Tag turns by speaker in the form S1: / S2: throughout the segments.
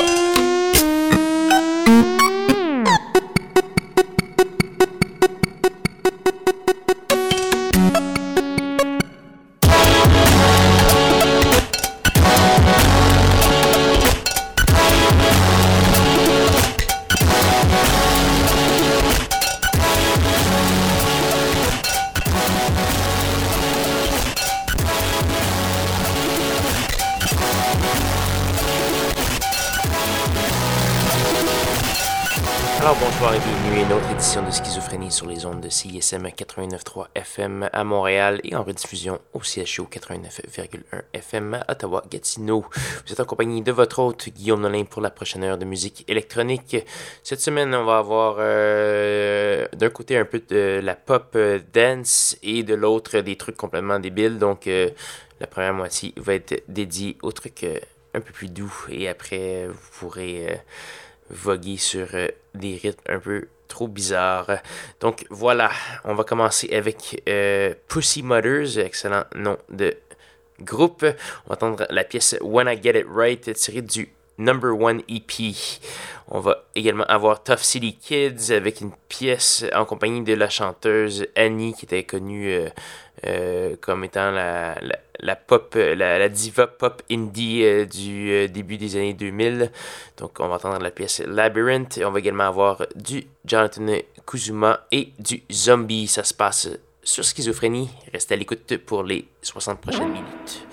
S1: sur CISM 89.3 FM à Montréal et en rediffusion au CHO 89.1 FM à Ottawa-Gatineau. Vous êtes en compagnie de votre hôte Guillaume Nolin pour la prochaine heure de musique électronique. Cette semaine, on va avoir euh, d'un côté un peu de la pop euh, dance et de l'autre des trucs complètement débiles. Donc, euh, la première moitié va être dédiée aux trucs un peu plus doux et après, vous pourrez voguer sur des rythmes un peu trop bizarre. Donc voilà, on va commencer avec euh, Pussy Mothers, excellent nom de groupe. On va entendre la pièce When I Get It Right tirée du Number One EP. On va également avoir Tough City Kids avec une pièce en compagnie de la chanteuse Annie qui était connue euh, euh, comme étant la, la, pop, la, diva pop indie euh, du début des années 2000. Donc on va entendre la pièce Labyrinth et on va également avoir du Jonathan Kuzuma et du Zombie. Ça se passe sur Schizophrénie. Restez à l'écoute pour les 60 prochaines minutes.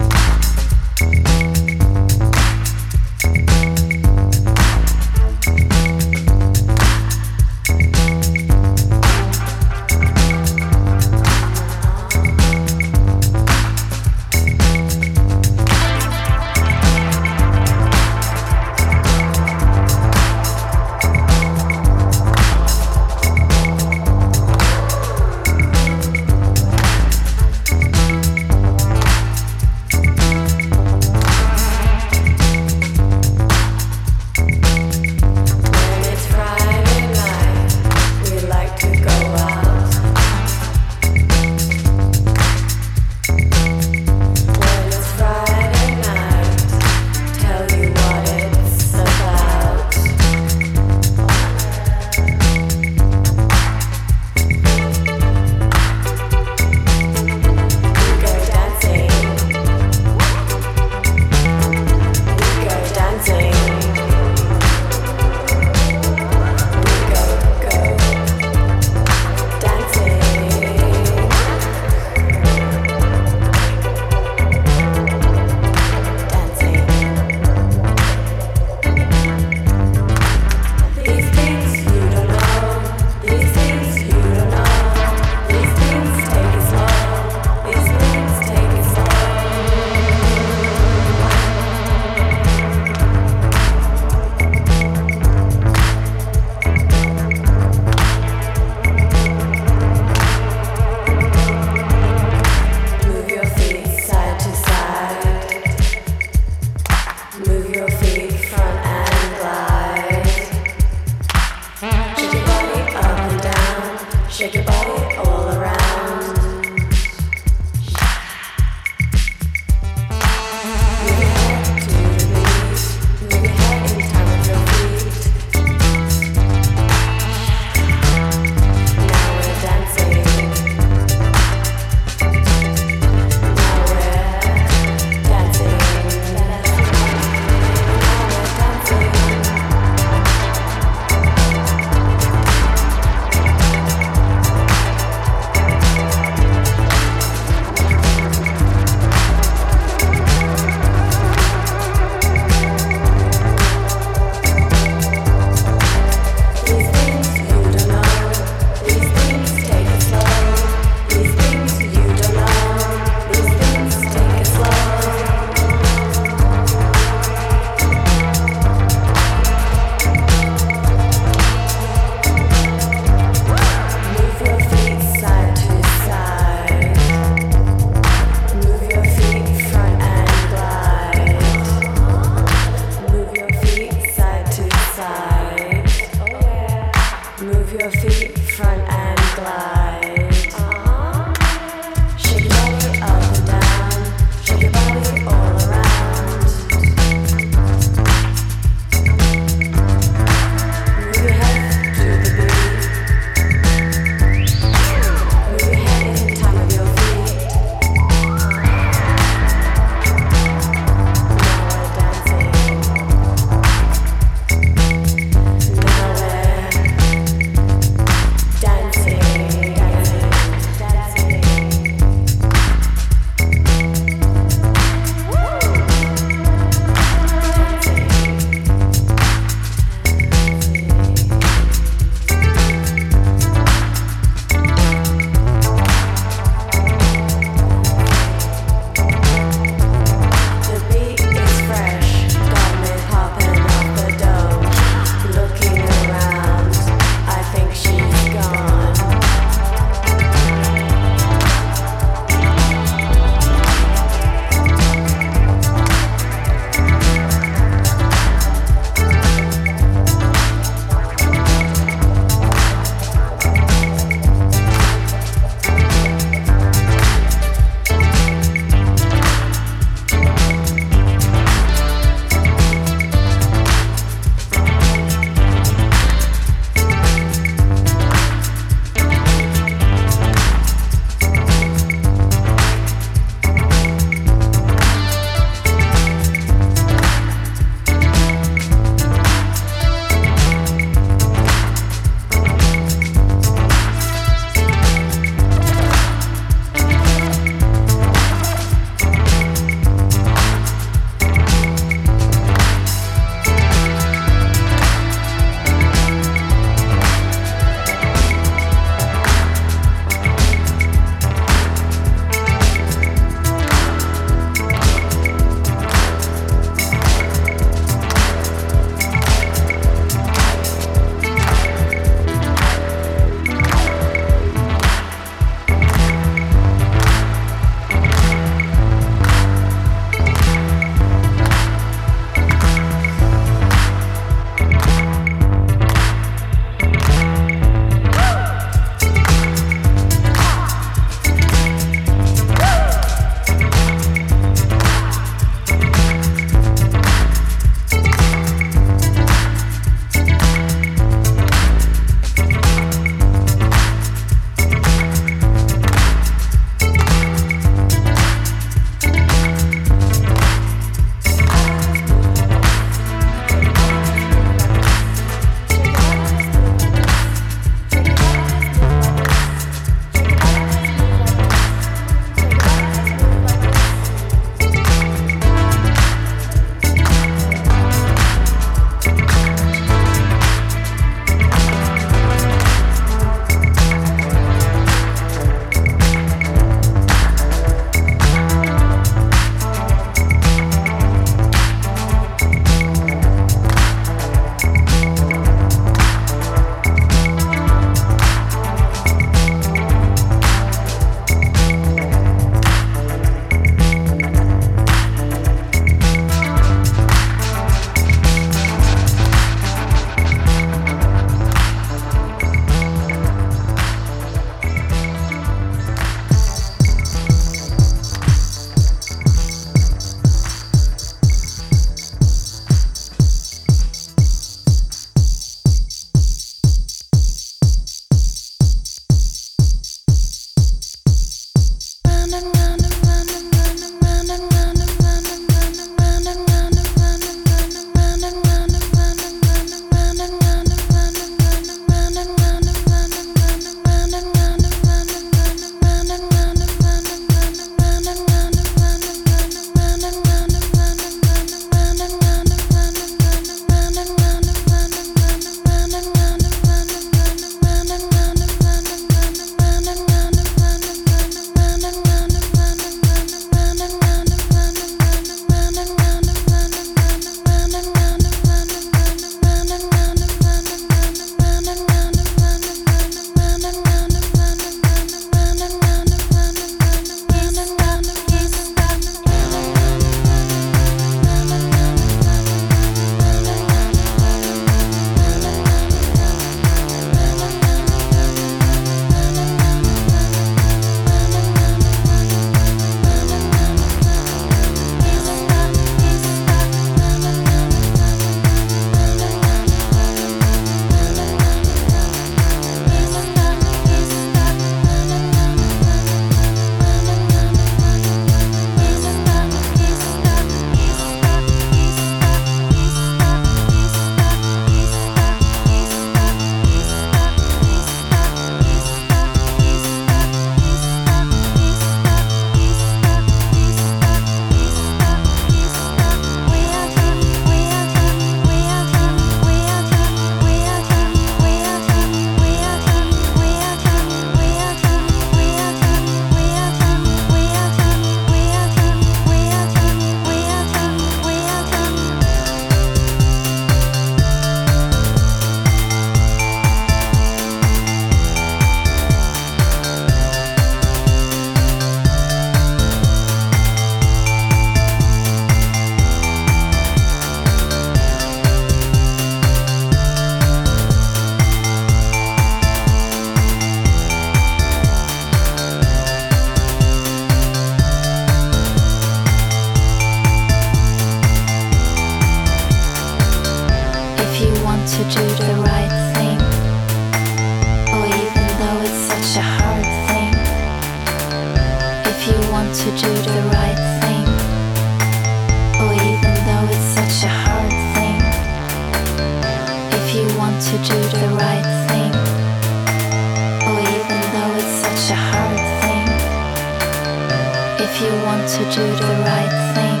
S2: you want to do the right thing,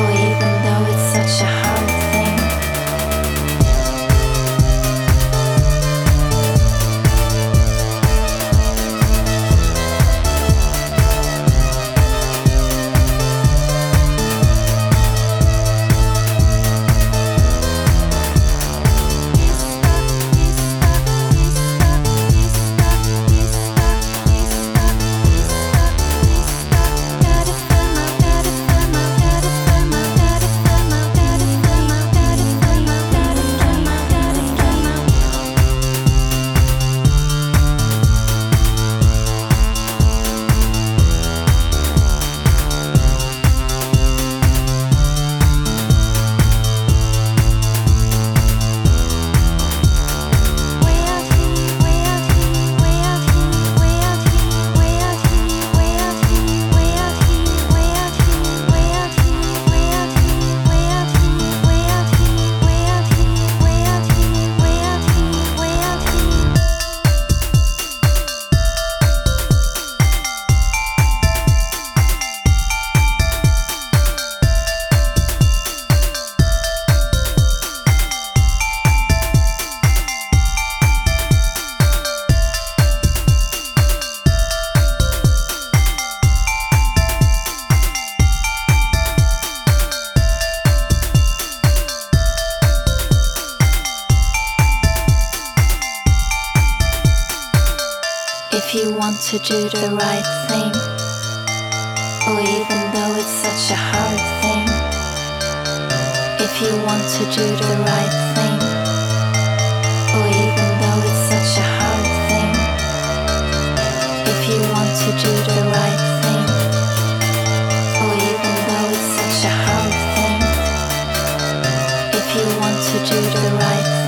S2: or even though it's such a hard thing. Oh, even though it's such a hard thing. If you want to do the right thing. Oh, even though it's such a hard thing. If you want to do the right thing. Oh, even though it's such a hard thing. If
S1: you want to do the right thing.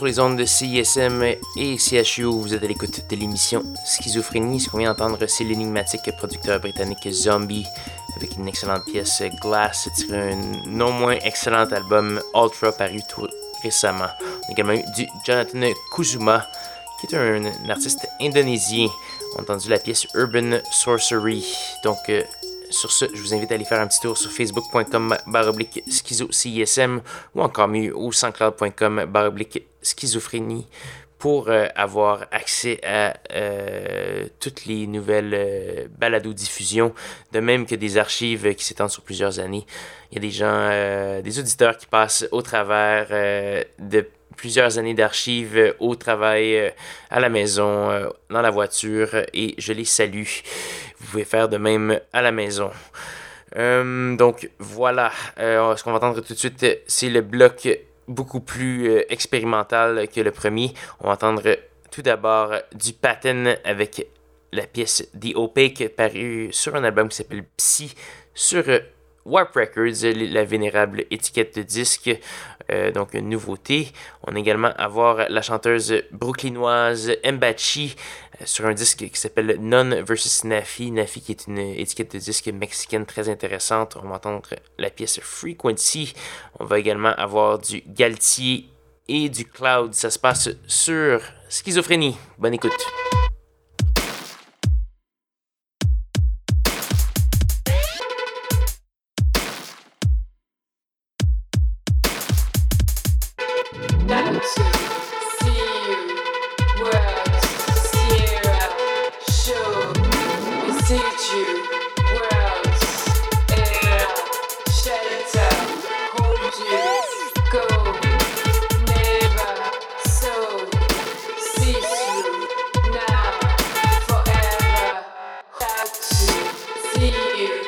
S1: Sur les ondes de CISM et CHU. Vous êtes à l'écoute de l'émission Schizophrénie. Ce qu'on vient d'entendre, c'est l'énigmatique producteur britannique Zombie avec une excellente pièce Glass, tirée un non moins excellent album Ultra paru tout récemment. On a également eu du Jonathan Kuzuma, qui est un, artiste indonésien. On a entendu la pièce Urban Sorcery. Donc, euh, sur ce, je vous invite à aller faire un petit tour sur facebook.com baroblique schizo CISM ou encore mieux au sanscloud.com baroblique schizophrénie pour euh, avoir accès à euh, toutes les nouvelles euh, balado-diffusions, de même que des archives qui s'étendent sur plusieurs années. Il y a des gens, des auditeurs qui passent au travers de plusieurs années d'archives au travail, à la maison, dans la voiture, et je les salue. Vous pouvez faire de même à la maison. donc voilà, ce qu'on va entendre tout de suite, c'est le bloc beaucoup plus euh, expérimental que le premier. On va entendre tout d'abord du pattern avec la pièce The Opaque parue sur un album qui s'appelle Psy sur euh, Warp Records, la vénérable étiquette de disque. Euh, donc, une nouveauté. On a également à voir la chanteuse brooklynoise Mbachi euh, sur un disque qui s'appelle Non vs Nafi. Nafi qui est une étiquette de disque mexicaine très intéressante. On va entendre la pièce Frequency. On va également avoir du Galtier et du Cloud. Ça se passe sur Schizophrénie. Bonne écoute. You.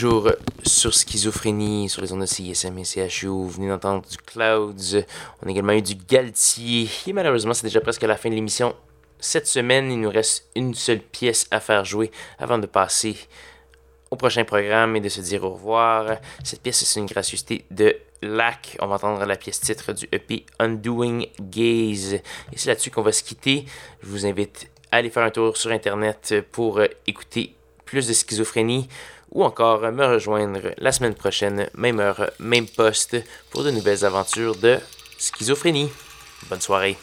S1: Toujours sur Schizophrénie, sur les ondes de CISM et CHU. Vous venez d'entendre du Clouds. On a également eu du Galtier. Et malheureusement, c'est déjà presque la fin de l'émission. Cette semaine, il nous reste une seule pièce à faire jouer avant de passer au prochain programme et de se dire au revoir. Cette pièce, c'est une gracieuseté de Lac. On va entendre la pièce titre du EP Undoing Gaze. Et c'est là-dessus qu'on va se quitter. Je vous invite à aller faire un tour sur Internet pour écouter plus de schizophrénie ou encore me rejoindre la semaine prochaine, même heure, même poste, pour de nouvelles aventures de schizophrénie. Bonne soirée.